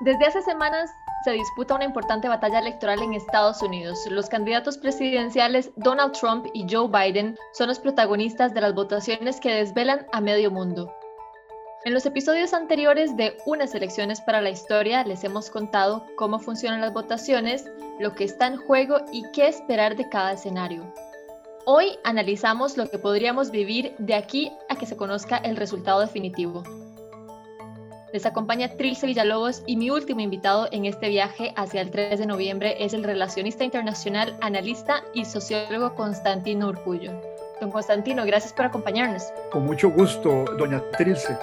Desde hace semanas se disputa una importante batalla electoral en Estados Unidos. Los candidatos presidenciales Donald Trump y Joe Biden son los protagonistas de las votaciones que desvelan a medio mundo. En los episodios anteriores de Unas elecciones para la historia les hemos contado cómo funcionan las votaciones, lo que está en juego y qué esperar de cada escenario. Hoy analizamos lo que podríamos vivir de aquí a que se conozca el resultado definitivo. Les acompaña Trilce Villalobos y mi último invitado en este viaje hacia el 3 de noviembre es el relacionista internacional, analista y sociólogo Constantino Urcullo. Don Constantino, gracias por acompañarnos. Con mucho gusto, doña Trilce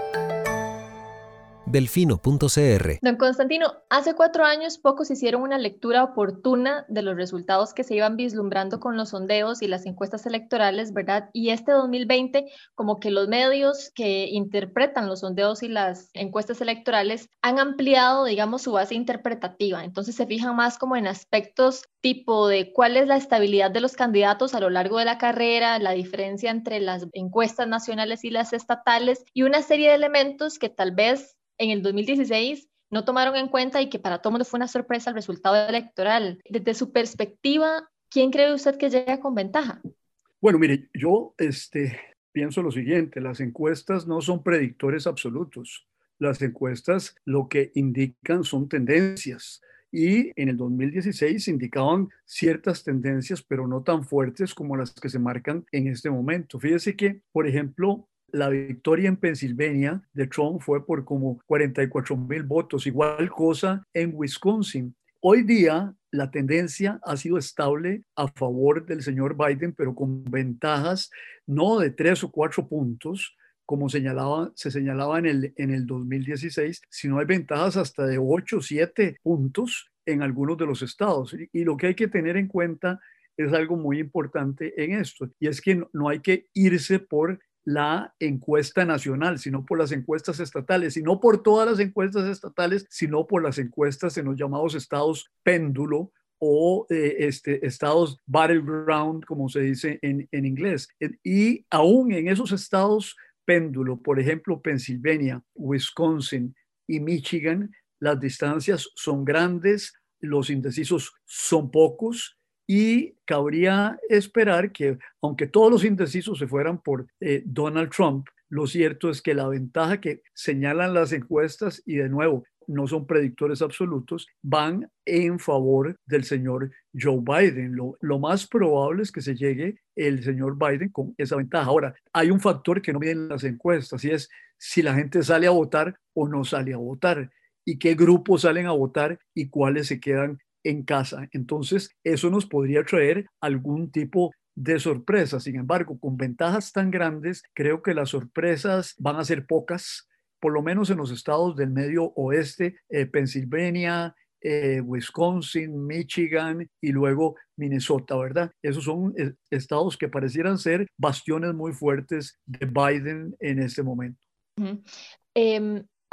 delfino.cr. Don Constantino, hace cuatro años pocos hicieron una lectura oportuna de los resultados que se iban vislumbrando con los sondeos y las encuestas electorales, ¿verdad? Y este 2020, como que los medios que interpretan los sondeos y las encuestas electorales han ampliado, digamos, su base interpretativa. Entonces se fijan más como en aspectos tipo de cuál es la estabilidad de los candidatos a lo largo de la carrera, la diferencia entre las encuestas nacionales y las estatales y una serie de elementos que tal vez en el 2016 no tomaron en cuenta y que para todo fue una sorpresa el resultado electoral. Desde su perspectiva, ¿quién cree usted que llega con ventaja? Bueno, mire, yo este, pienso lo siguiente, las encuestas no son predictores absolutos. Las encuestas lo que indican son tendencias y en el 2016 indicaban ciertas tendencias, pero no tan fuertes como las que se marcan en este momento. Fíjese que, por ejemplo, la victoria en Pensilvania de Trump fue por como 44 mil votos, igual cosa en Wisconsin. Hoy día la tendencia ha sido estable a favor del señor Biden, pero con ventajas no de tres o cuatro puntos, como señalaba, se señalaba en el, en el 2016, sino hay ventajas hasta de 8 o 7 puntos en algunos de los estados. Y, lo que hay que tener en cuenta es algo muy importante en esto, y es que no hay que irse por la encuesta nacional, sino por las encuestas estatales, y no por todas las encuestas estatales, sino por las encuestas en los llamados estados péndulo o eh, este, estados battleground, como se dice en, en inglés. Y aún en esos estados péndulo, por ejemplo, Pensilvania, Wisconsin y Michigan, las distancias son grandes, los indecisos son pocos y cabría esperar que, aunque todos los indecisos se fueran por eh, Donald Trump, lo cierto es que la ventaja que señalan las encuestas, y de nuevo, no son predictores absolutos, van en favor del señor Joe Biden. Lo, lo, más probable es que se llegue el señor Biden con esa ventaja. Ahora, hay un factor que no miden las encuestas y es si la gente sale a votar o no sale a votar y qué grupos salen a votar y cuáles se quedan en casa. Entonces, eso nos podría traer algún tipo de sorpresa. Sin embargo, con ventajas tan grandes, creo que las sorpresas van a ser pocas, por lo menos en los estados del medio oeste, eh, Pensilvania, eh, Wisconsin, Michigan y luego Minnesota, ¿verdad? Esos son eh, estados que parecieran ser bastiones muy fuertes de Biden en este momento.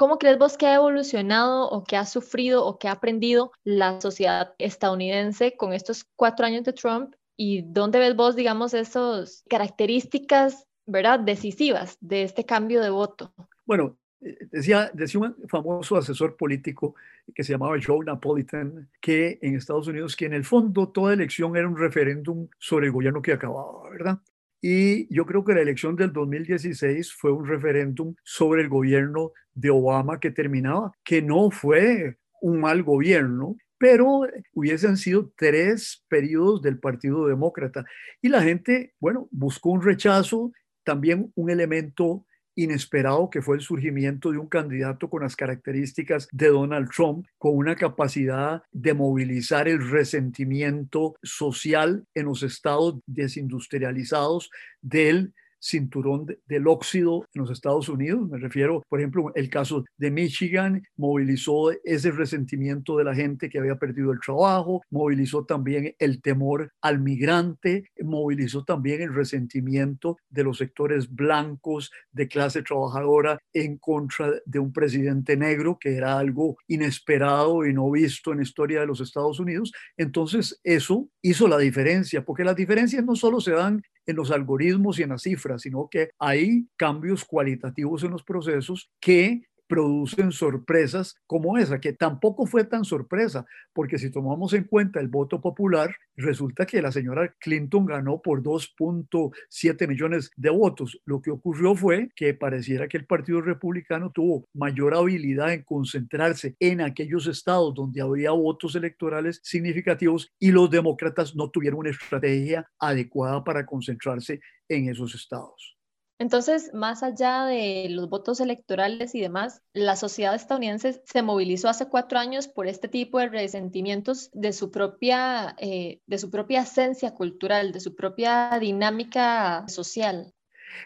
¿Cómo crees vos que ha evolucionado o que ha sufrido o que ha aprendido la sociedad estadounidense con estos cuatro años de Trump? ¿Y dónde ves vos, digamos, esas características, ¿verdad?, decisivas de este cambio de voto. Bueno, eh, decía, decía un famoso asesor político que se llamaba Joe Napolitan, que en Estados Unidos, que en el fondo toda elección era un referéndum sobre el gobierno que acababa, ¿verdad? Y yo creo que la elección del 2016 fue un referéndum sobre el gobierno de Obama que terminaba, que no fue un mal gobierno, pero hubiesen sido tres periodos del Partido Demócrata. Y la gente, bueno, buscó un rechazo, también un elemento inesperado que fue el surgimiento de un candidato con las características de Donald Trump, con una capacidad de movilizar el resentimiento social en los estados desindustrializados del cinturón del óxido en los Estados Unidos. Me refiero, por ejemplo, el caso de Michigan, movilizó ese resentimiento de la gente que había perdido el trabajo, movilizó también el temor al migrante, movilizó también el resentimiento de los sectores blancos de clase trabajadora en contra de un presidente negro, que era algo inesperado y no visto en la historia de los Estados Unidos. Entonces, eso hizo la diferencia, porque las diferencias no solo se dan en los algoritmos y en las cifras, sino que hay cambios cualitativos en los procesos que producen sorpresas como esa, que tampoco fue tan sorpresa, porque si tomamos en cuenta el voto popular, resulta que la señora Clinton ganó por 2.7 millones de votos. Lo que ocurrió fue que pareciera que el Partido Republicano tuvo mayor habilidad en concentrarse en aquellos estados donde había votos electorales significativos y los demócratas no tuvieron una estrategia adecuada para concentrarse en esos estados. Entonces, más allá de los votos electorales y demás, la sociedad estadounidense se movilizó hace cuatro años por este tipo de resentimientos de su propia, eh, de su propia esencia cultural, de su propia dinámica social.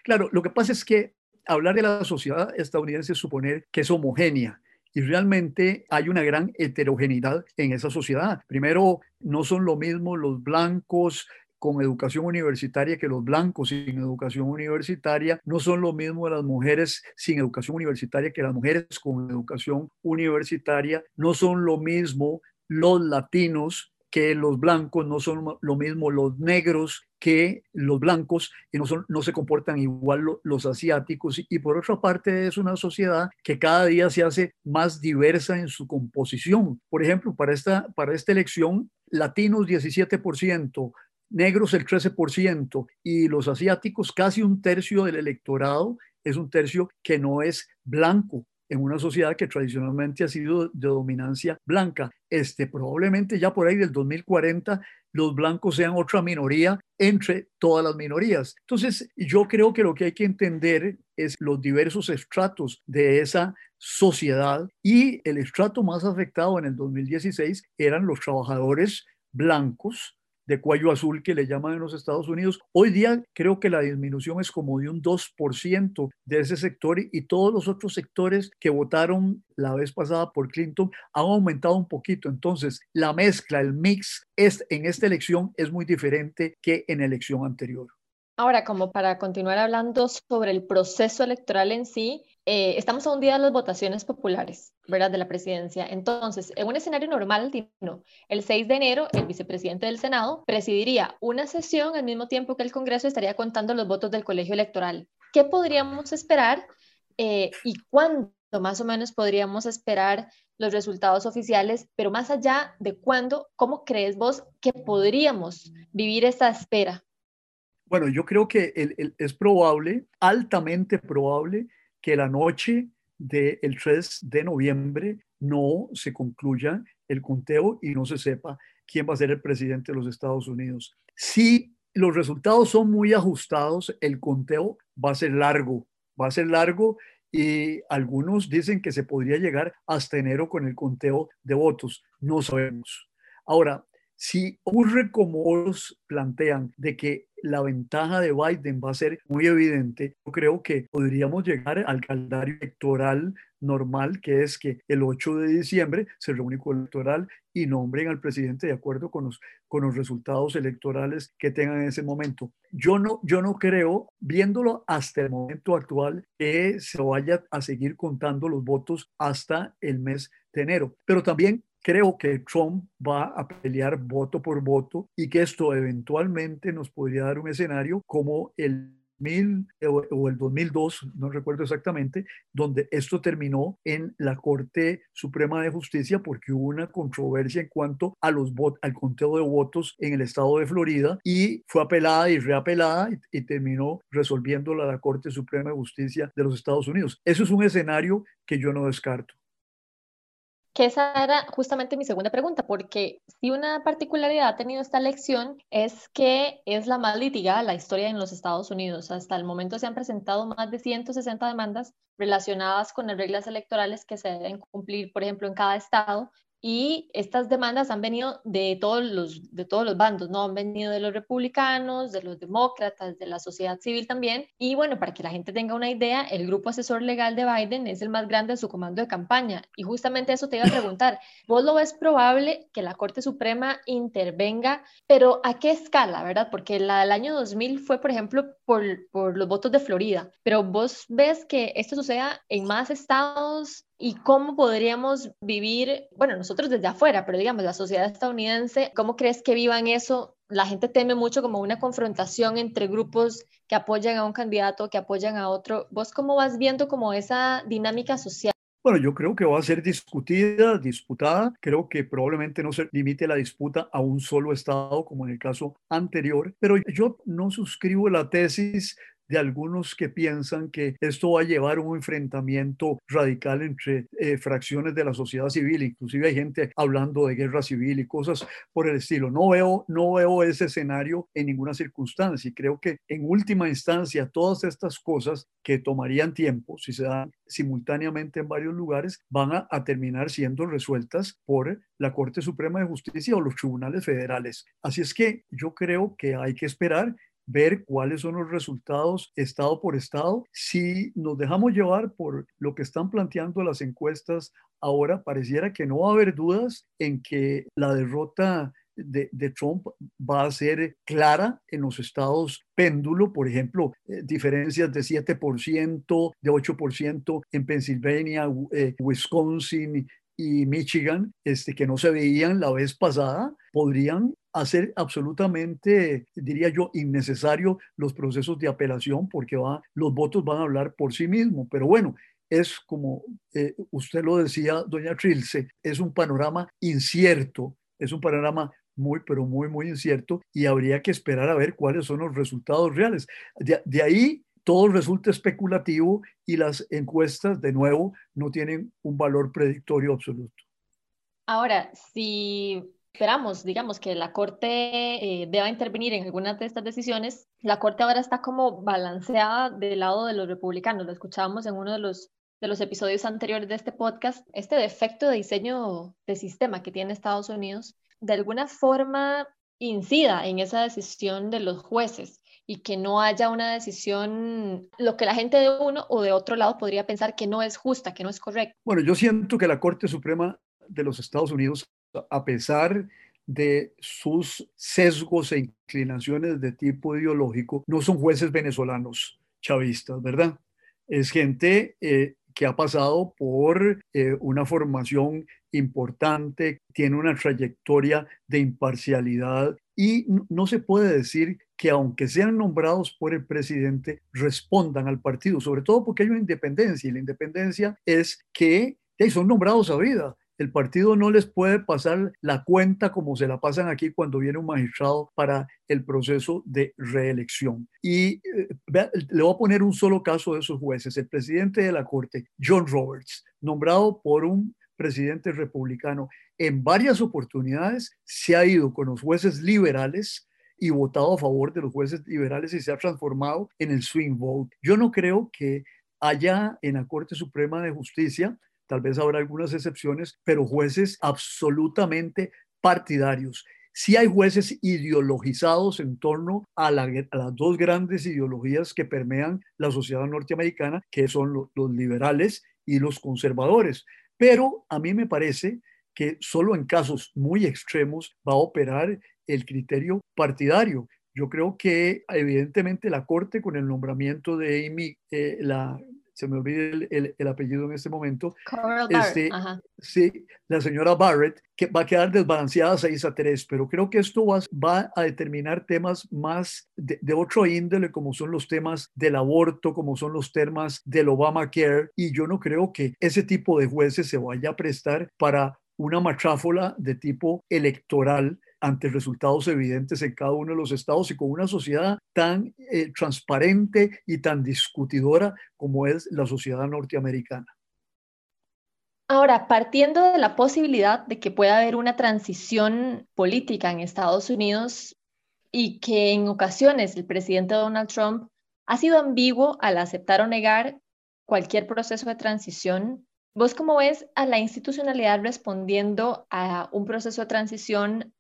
Claro, lo que pasa es que hablar de la sociedad estadounidense es suponer que es homogénea. Y realmente hay una gran heterogeneidad en esa sociedad. Primero, no son lo mismo los blancos, con educación universitaria que los blancos sin educación universitaria, no son lo mismo las mujeres sin educación universitaria que las mujeres con educación universitaria, no son lo mismo los latinos que los blancos, no son lo mismo los negros que los blancos y no, son, no se comportan igual los asiáticos. Y por otra parte es una sociedad que cada día se hace más diversa en su composición. Por ejemplo, para esta, para esta elección, latinos 17%, negros el 13% y los asiáticos casi un tercio del electorado es un tercio que no es blanco en una sociedad que tradicionalmente ha sido de dominancia blanca. Este, probablemente ya por ahí del 2040 los blancos sean otra minoría entre todas las minorías. Entonces, yo creo que lo que hay que entender es los diversos estratos de esa sociedad y el estrato más afectado en el 2016 eran los trabajadores blancos de cuello azul que le llaman en los Estados Unidos. Hoy día creo que la disminución es como de un 2% de ese sector y todos los otros sectores que votaron la vez pasada por Clinton han aumentado un poquito. Entonces, la mezcla, el mix es, en esta elección es muy diferente que en la elección anterior. Ahora, como para continuar hablando sobre el proceso electoral en sí, eh, estamos a un día de las votaciones populares, ¿verdad? De la presidencia. Entonces, en un escenario normal, el 6 de enero, el vicepresidente del Senado presidiría una sesión al mismo tiempo que el Congreso estaría contando los votos del colegio electoral. ¿Qué podríamos esperar eh, y cuándo más o menos podríamos esperar los resultados oficiales? Pero más allá de cuándo, ¿cómo crees vos que podríamos vivir esta espera? Bueno, yo creo que es probable, altamente probable, que la noche del 3 de noviembre no se concluya el conteo y no se sepa quién va a ser el presidente de los Estados Unidos. Si los resultados son muy ajustados, el conteo va a ser largo, va a ser largo y algunos dicen que se podría llegar hasta enero con el conteo de votos. No sabemos. Ahora, si ocurre como los plantean, de que la ventaja de Biden va a ser muy evidente, yo creo que podríamos llegar al calendario electoral normal, que es que el 8 de diciembre se reúne con el electoral y nombren al presidente de acuerdo con los, con los resultados electorales que tengan en ese momento. Yo no, yo no creo, viéndolo hasta el momento actual, que se vaya a seguir contando los votos hasta el mes de enero. Pero también creo que Trump va a pelear voto por voto y que esto eventualmente nos podría dar un escenario como el o el 2002, no recuerdo exactamente, donde esto terminó en la Corte Suprema de Justicia porque hubo una controversia en cuanto a los votos, al conteo de votos en el estado de Florida y fue apelada y reapelada y, y terminó resolviéndola la Corte Suprema de Justicia de los Estados Unidos. Eso es un escenario que yo no descarto que esa era justamente mi segunda pregunta, porque si una particularidad ha tenido esta elección es que es la más litigada la historia en los Estados Unidos. Hasta el momento se han presentado más de 160 demandas relacionadas con las reglas electorales que se deben cumplir, por ejemplo, en cada estado y estas demandas han venido de todos los, de todos los bandos, ¿no? Han venido de los republicanos, de los demócratas, de la sociedad civil también. Y bueno, para que la gente tenga una idea, el grupo asesor legal de Biden es el más grande de su comando de campaña. Y justamente eso te iba a preguntar, ¿vos lo ves probable que la Corte Suprema intervenga, pero a qué escala, verdad? Porque la del año 2000 fue, por ejemplo, por, por los votos de Florida, pero vos ves que esto suceda en más estados y cómo podríamos vivir, bueno, nosotros desde afuera, pero digamos, la sociedad estadounidense, ¿cómo crees que vivan eso? La gente teme mucho como una confrontación entre grupos que apoyan a un candidato, que apoyan a otro. ¿Vos cómo vas viendo como esa dinámica social? Bueno, yo creo que va a ser discutida, disputada. Creo que probablemente no se limite la disputa a un solo Estado, como en el caso anterior, pero yo no suscribo la tesis de algunos que piensan que esto va a llevar un enfrentamiento radical entre eh, fracciones de la sociedad civil, inclusive hay gente hablando de guerra civil y cosas por el estilo. No veo, no veo ese escenario en ninguna circunstancia y creo que en última instancia todas estas cosas que tomarían tiempo, si se dan simultáneamente en varios lugares, van a terminar siendo resueltas por la Corte Suprema de Justicia o los tribunales federales. Así es que yo creo que hay que esperar ver cuáles son los resultados estado por estado. Si nos dejamos llevar por lo que están planteando las encuestas ahora, pareciera que no va a haber dudas en que la derrota de, Trump va a ser clara en los estados péndulo, por ejemplo, eh, diferencias de 7%, de 8% en Pensilvania, eh, Wisconsin y Michigan, este, que no se veían la vez pasada, podrían hacer absolutamente, diría yo, innecesario los procesos de apelación porque va, los votos van a hablar por sí mismos. Pero bueno, es como eh, usted lo decía, doña Trilce, es un panorama incierto, es un panorama muy, pero muy, muy incierto y habría que esperar a ver cuáles son los resultados reales. De, de ahí todo resulta especulativo y las encuestas, de nuevo, no tienen un valor predictorio absoluto. Ahora, si esperamos, digamos, que la Corte eh, deba intervenir en algunas de estas decisiones, la Corte ahora está como balanceada del lado de los republicanos. Lo escuchábamos en uno de los, de los episodios anteriores de este podcast. Este defecto de diseño de sistema que tiene Estados Unidos, de alguna forma incida en esa decisión de los jueces y que no haya una decisión, lo que la gente de uno o de otro lado podría pensar que no es justa, que no es correcta. Bueno, yo siento que la Corte Suprema de los Estados Unidos a pesar de sus sesgos e inclinaciones de tipo ideológico, no son jueces venezolanos chavistas, ¿verdad? Es gente eh, que ha pasado por eh, una formación importante, tiene una trayectoria de imparcialidad y no se puede decir que aunque sean nombrados por el presidente, respondan al partido, sobre todo porque hay una independencia y la independencia es que son nombrados a vida el partido no les puede pasar la cuenta como se la pasan aquí cuando viene un magistrado para el proceso de reelección. Y eh, le voy a poner un solo caso de esos jueces. El presidente de la Corte, John Roberts, nombrado por un presidente republicano, en varias oportunidades se ha ido con los jueces liberales y votado a favor de los jueces liberales y se ha transformado en el swing vote. Yo no creo que haya en la Corte Suprema de Justicia tal vez habrá algunas excepciones, pero jueces absolutamente partidarios. Si hay jueces ideologizados en torno a, las dos grandes ideologías que permean la sociedad norteamericana, que son los liberales y los conservadores. Pero a mí me parece que solo en casos muy extremos va a operar el criterio partidario. Yo creo que evidentemente la Corte con el nombramiento de Amy, eh, la se me olvida el, apellido en este momento. Este, sí, la señora Barrett, que va a quedar desbalanceada 6 a 3, pero creo que esto va, va a determinar temas más de, de, otro índole, como son los temas del aborto, como son los temas del Obamacare, y yo no creo que ese tipo de jueces se vaya a prestar para una macháfola de tipo electoral ante resultados evidentes en cada uno de los estados y con una sociedad tan eh, transparente y tan discutidora como es la sociedad norteamericana. Ahora, partiendo de la posibilidad de que pueda haber una transición política en Estados Unidos y que en ocasiones el presidente Donald Trump ha sido ambiguo al aceptar o negar cualquier proceso de transición, ¿vos cómo ves a la institucionalidad respondiendo a un proceso de transición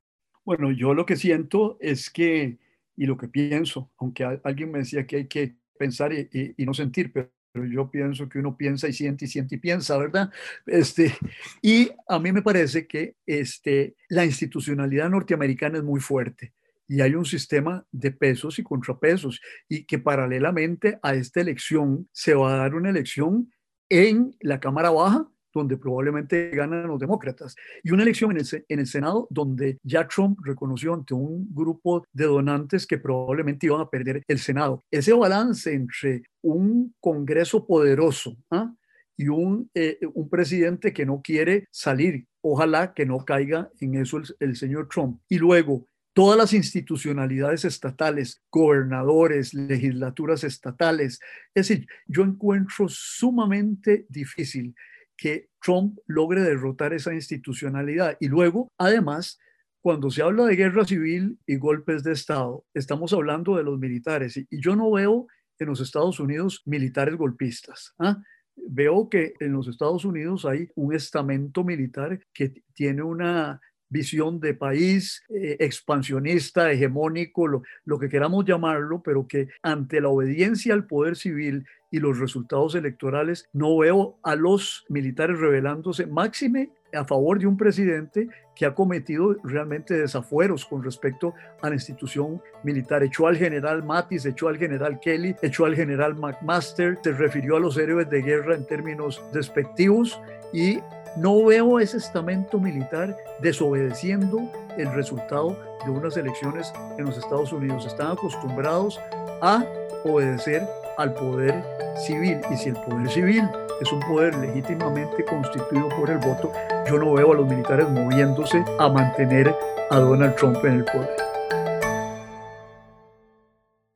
bueno, yo lo que siento es que, y lo que pienso, aunque alguien me decía que hay que pensar y, no sentir, pero, yo pienso que uno piensa y siente y siente y piensa, ¿verdad? Este, y a mí me parece que este, la institucionalidad norteamericana es muy fuerte y hay un sistema de pesos y contrapesos y que paralelamente a esta elección se va a dar una elección en la Cámara Baja donde probablemente ganan los demócratas, y una elección en el, en el Senado donde ya Trump reconoció ante un grupo de donantes que probablemente iban a perder el Senado. Ese balance entre un Congreso poderoso ¿ah? y un, eh, un presidente que no quiere salir. Ojalá que no caiga en eso el señor Trump. Y luego, todas las institucionalidades estatales, gobernadores, legislaturas estatales. Es decir, yo encuentro sumamente difícil que Trump logre derrotar esa institucionalidad. Y luego, además, cuando se habla de guerra civil y golpes de Estado, estamos hablando de los militares. Y yo no veo en los Estados Unidos militares golpistas. ¿ah? Veo que en los Estados Unidos hay un estamento militar que tiene una visión de país eh, expansionista, hegemónico, lo, que queramos llamarlo, pero que ante la obediencia al poder civil y los resultados electorales, no veo a los militares rebelándose, máxime a favor de un presidente que ha cometido realmente desafueros con respecto a la institución militar. Echó al general Mattis, echó al general Kelly, echó al general McMaster, se refirió a los héroes de guerra en términos despectivos y no veo ese estamento militar desobedeciendo el resultado de unas elecciones en los Estados Unidos. Están acostumbrados a obedecer al poder civil. Y si el poder civil es un poder legítimamente constituido por el voto, yo no veo a los militares moviéndose a mantener a Donald Trump en el poder.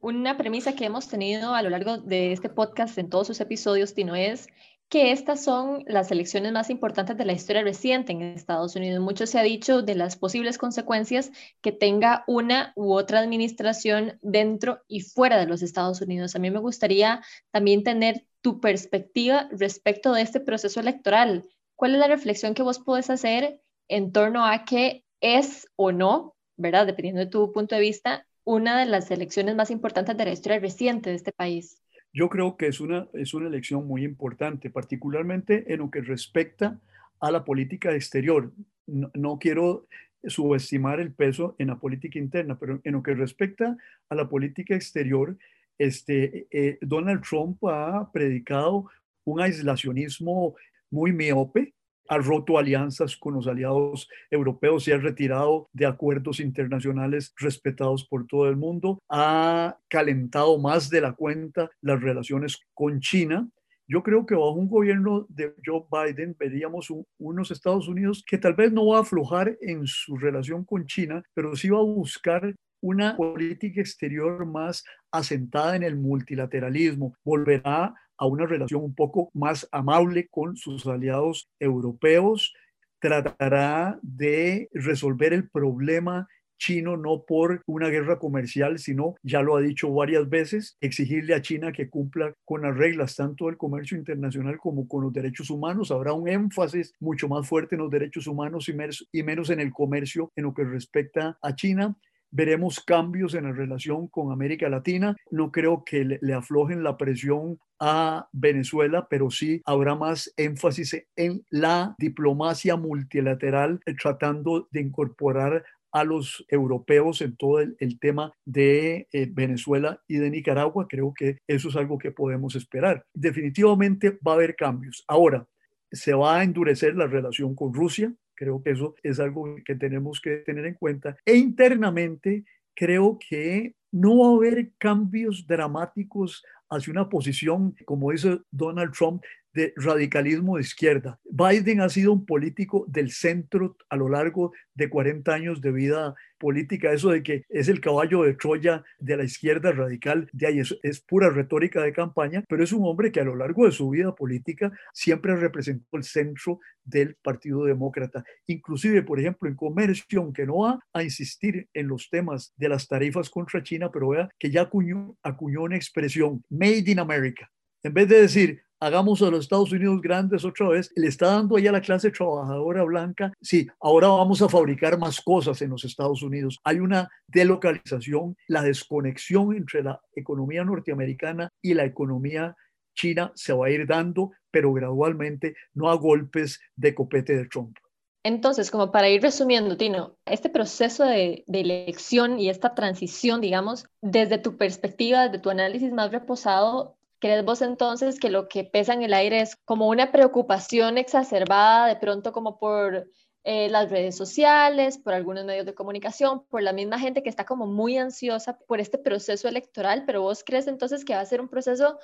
Una premisa que hemos tenido a lo largo de este podcast en todos sus episodios, Tino, es que estas son las elecciones más importantes de la historia reciente en Estados Unidos. Mucho se ha dicho de las posibles consecuencias que tenga una u otra administración dentro y fuera de los Estados Unidos. A mí me gustaría también tener tu perspectiva respecto de este proceso electoral. ¿Cuál es la reflexión que vos podés hacer en torno a que es o no, ¿verdad? Dependiendo de tu punto de vista, una de las elecciones más importantes de la historia reciente de este país. Yo creo que es una, es una elección muy importante, particularmente en lo que respecta a la política exterior. No, quiero subestimar el peso en la política interna, pero en lo que respecta a la política exterior, este, eh, Donald Trump ha predicado un aislacionismo muy miope, ha roto alianzas con los aliados europeos y ha retirado de acuerdos internacionales respetados por todo el mundo, ha calentado más de la cuenta las relaciones con China. Yo creo que bajo un gobierno de Joe Biden veríamos unos Estados Unidos que tal vez no va a aflojar en su relación con China, pero sí va a buscar una política exterior más asentada en el multilateralismo, volverá a una relación un poco más amable con sus aliados europeos, tratará de resolver el problema chino no por una guerra comercial, sino, ya lo ha dicho varias veces, exigirle a China que cumpla con las reglas tanto del comercio internacional como con los derechos humanos. Habrá un énfasis mucho más fuerte en los derechos humanos y, menos en el comercio en lo que respecta a China veremos cambios en la relación con América Latina. No creo que le, aflojen la presión a Venezuela, pero sí habrá más énfasis en la diplomacia multilateral, eh, tratando de incorporar a los europeos en todo el, tema de eh, Venezuela y de Nicaragua. Creo que eso es algo que podemos esperar. Definitivamente va a haber cambios. Ahora, se va a endurecer la relación con Rusia. Creo que eso es algo que tenemos que tener en cuenta. E internamente, creo que no va a haber cambios dramáticos hacia una posición, como dice Donald Trump, de radicalismo de izquierda. Biden ha sido un político del centro a lo largo de 40 años de vida política. Eso de que es el caballo de Troya de la izquierda radical, de ahí es, es pura retórica de campaña, pero es un hombre que a lo largo de su vida política siempre representó el centro del Partido Demócrata. Inclusive, por ejemplo, en comercio, aunque no va a insistir en los temas de las tarifas contra China, pero vea que ya acuñó, acuñó una expresión, Made in America. En vez de decir, hagamos a los Estados Unidos grandes otra vez, le está dando ahí a la clase trabajadora blanca, sí, ahora vamos a fabricar más cosas en los Estados Unidos. Hay una delocalización, la desconexión entre la economía norteamericana y la economía china se va a ir dando, pero gradualmente, no a golpes de copete de Trump. Entonces, como para ir resumiendo, Tino, este proceso de, elección y esta transición, digamos, desde tu perspectiva, desde tu análisis más reposado, ¿Crees vos entonces que lo que pesa en el aire es como una preocupación exacerbada de pronto como por eh, las redes sociales, por algunos medios de comunicación, por la misma gente que está como muy ansiosa por este proceso electoral, pero vos crees entonces que va a ser un proceso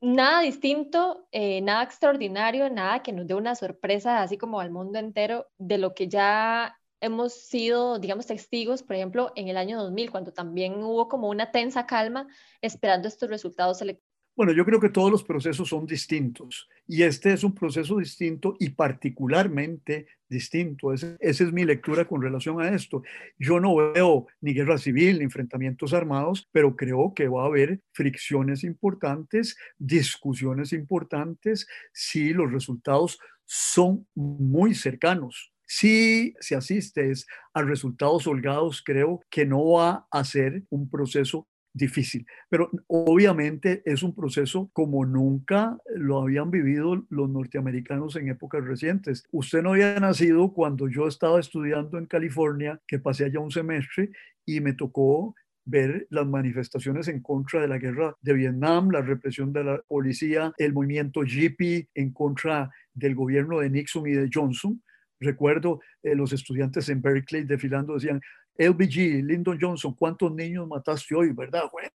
nada distinto, eh, nada extraordinario, nada que nos dé una sorpresa así como al mundo entero de lo que ya hemos sido, digamos, testigos, por ejemplo, en el año 2000, cuando también hubo como una tensa calma esperando estos resultados electorales. Bueno, yo creo que todos los procesos son distintos y este es un proceso distinto y particularmente distinto. esa es mi lectura con relación a esto. Yo no veo ni guerra civil ni enfrentamientos armados, pero creo que va a haber fricciones importantes, discusiones importantes si los resultados son muy cercanos. Si se asiste a resultados holgados, creo que no va a ser un proceso difícil, pero obviamente es un proceso como nunca lo habían vivido los norteamericanos en épocas recientes. Usted no había nacido cuando yo estaba estudiando en California, que pasé allá un semestre y me tocó ver las manifestaciones en contra de la guerra de Vietnam, la represión de la policía, el movimiento Yippie en contra del gobierno de Nixon y de Johnson. Recuerdo eh, los estudiantes en Berkeley desfilando, decían, LBG, Lyndon Johnson, ¿cuántos niños mataste hoy? ¿Verdad? Bueno,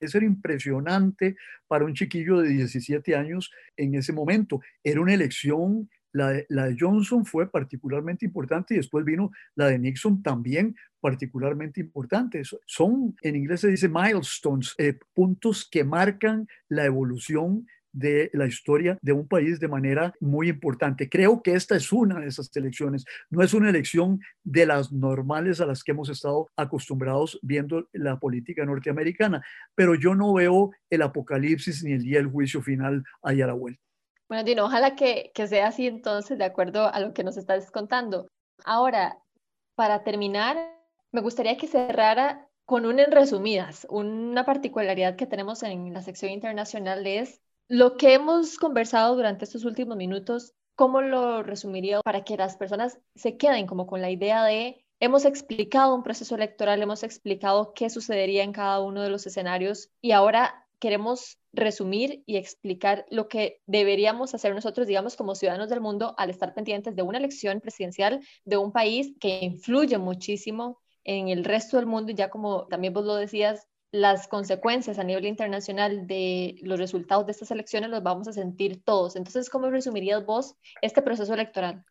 eso era impresionante para un chiquillo de 17 años en ese momento. Era una elección, la de, Johnson fue particularmente importante y después vino la de Nixon también particularmente importante. Son, en inglés se dice milestones, eh, puntos que marcan la evolución de la historia de un país de manera muy importante. Creo que esta es una de esas elecciones. No es una elección de las normales a las que hemos estado acostumbrados viendo la política norteamericana, pero yo no veo el apocalipsis ni el día del juicio final ahí a la vuelta. Bueno, Dino, ojalá que, que sea así entonces, de acuerdo a lo que nos estás contando. Ahora, para terminar, me gustaría que cerrara con un en resumidas. Una particularidad que tenemos en la sección internacional es lo que hemos conversado durante estos últimos minutos, ¿cómo lo resumiría para que las personas se queden como con la idea de hemos explicado un proceso electoral, hemos explicado qué sucedería en cada uno de los escenarios y ahora queremos resumir y explicar lo que deberíamos hacer nosotros, digamos, como ciudadanos del mundo al estar pendientes de una elección presidencial de un país que influye muchísimo en el resto del mundo y ya como también vos lo decías, las consecuencias a nivel internacional de los resultados de estas elecciones los vamos a sentir todos. Entonces, ¿cómo resumirías vos este proceso electoral?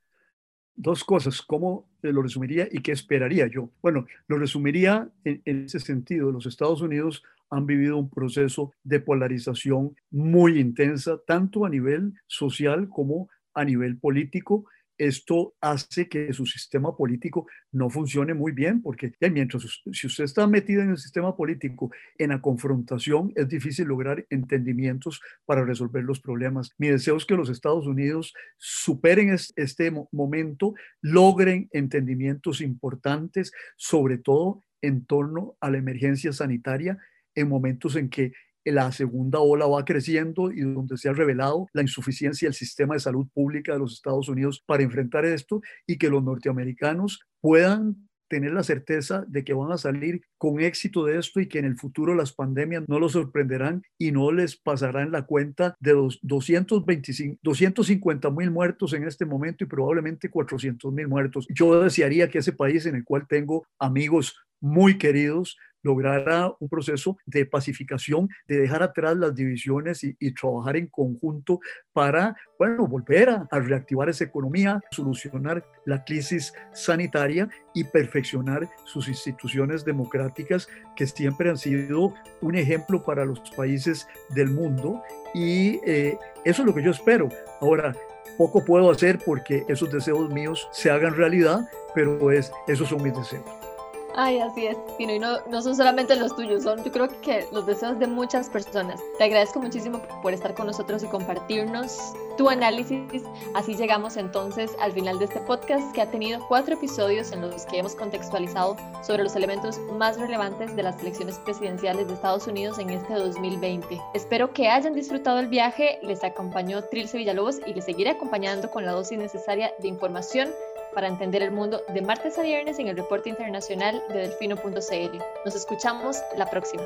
Dos cosas, ¿cómo lo resumiría y qué esperaría yo? Bueno, lo resumiría en, en ese sentido. Los Estados Unidos han vivido un proceso de polarización muy intensa, tanto a nivel social como a nivel político esto hace que su sistema político no funcione muy bien, porque mientras si usted está metido en el sistema político, en la confrontación, es difícil lograr entendimientos para resolver los problemas. Mi deseo es que los Estados Unidos superen este momento, logren entendimientos importantes, sobre todo en torno a la emergencia sanitaria en momentos en que la segunda ola va creciendo y donde se ha revelado la insuficiencia del sistema de salud pública de los Estados Unidos para enfrentar esto y que los norteamericanos puedan tener la certeza de que van a salir con éxito de esto y que en el futuro las pandemias no los sorprenderán y no les pasarán la cuenta de los 225, 250 mil muertos en este momento y probablemente 400 mil muertos. Yo desearía que ese país en el cual tengo amigos muy queridos lograra un proceso de pacificación, de dejar atrás las divisiones y, trabajar en conjunto para, bueno, volver a, reactivar esa economía, solucionar la crisis sanitaria y perfeccionar sus instituciones democráticas que siempre han sido un ejemplo para los países del mundo. Y eh, eso es lo que yo espero. Ahora, poco puedo hacer porque esos deseos míos se hagan realidad, pero es, esos son mis deseos. Ay, así es, y no, no son solamente los tuyos, son yo creo que los deseos de muchas personas. Te agradezco muchísimo por estar con nosotros y compartirnos tu análisis. Así llegamos entonces al final de este podcast que ha tenido cuatro episodios en los que hemos contextualizado sobre los elementos más relevantes de las elecciones presidenciales de Estados Unidos en este 2020. Espero que hayan disfrutado el viaje, les acompañó Trilce Villalobos y les seguiré acompañando con la dosis necesaria de información para entender el mundo de martes a viernes en el reporte internacional de delfino.cl. Nos escuchamos la próxima.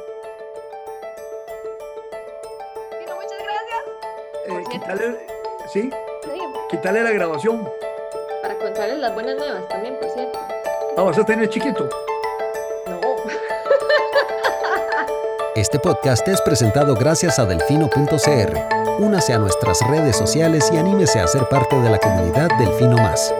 muchas gracias. Eh, ¿sí? Quítale la grabación. Para contarles las buenas nuevas también, por cierto. Ah, vas a tener chiquito. No. Este podcast es presentado gracias a delfino.cr. Únase a nuestras redes sociales y anímese a ser parte de la comunidad Delfino Más.